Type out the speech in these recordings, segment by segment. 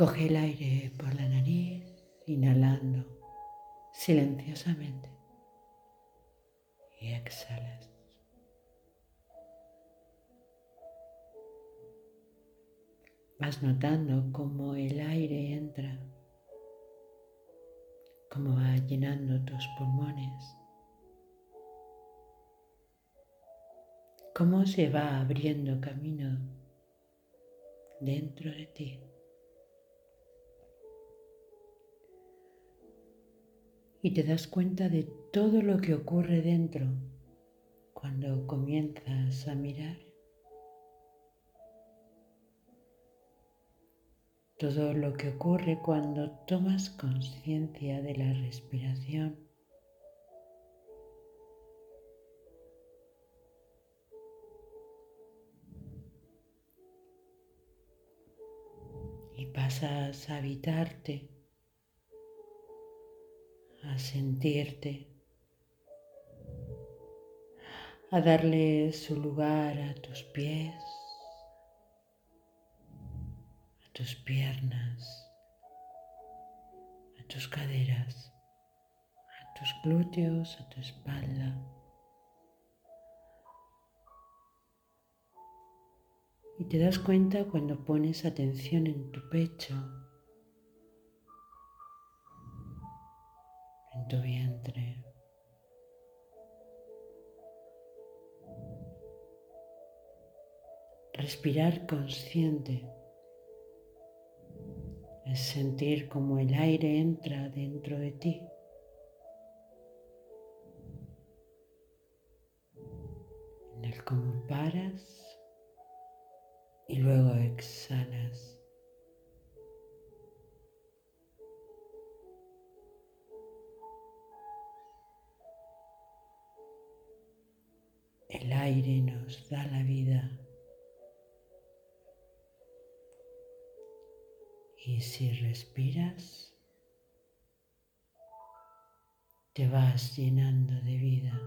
Coge el aire por la nariz, inhalando silenciosamente y exhalas. Vas notando cómo el aire entra, cómo va llenando tus pulmones, cómo se va abriendo camino dentro de ti. Y te das cuenta de todo lo que ocurre dentro cuando comienzas a mirar todo lo que ocurre cuando tomas conciencia de la respiración. Y pasas a habitarte, sentirte, a darle su lugar a tus pies tus piernas, a tus caderas, a tus glúteos, a tu espalda. Y te das cuenta cuando pones atención en tu pecho, tu vientre. Respirar consciente es sentir como el aire entra dentro de ti. En el cómo paras y luego exhalas. El aire nos da la vida. Y si respiras, te vas llenando de vida.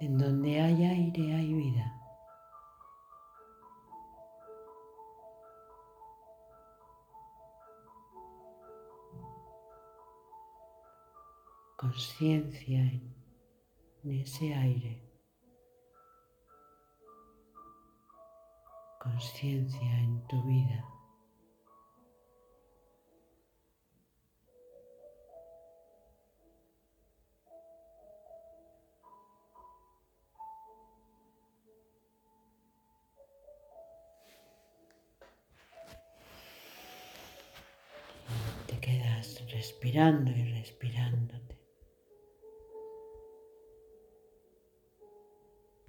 En donde hay aire hay vida. Conciencia en ese aire. conciencia en tu vida. Te quedas respirando y respirando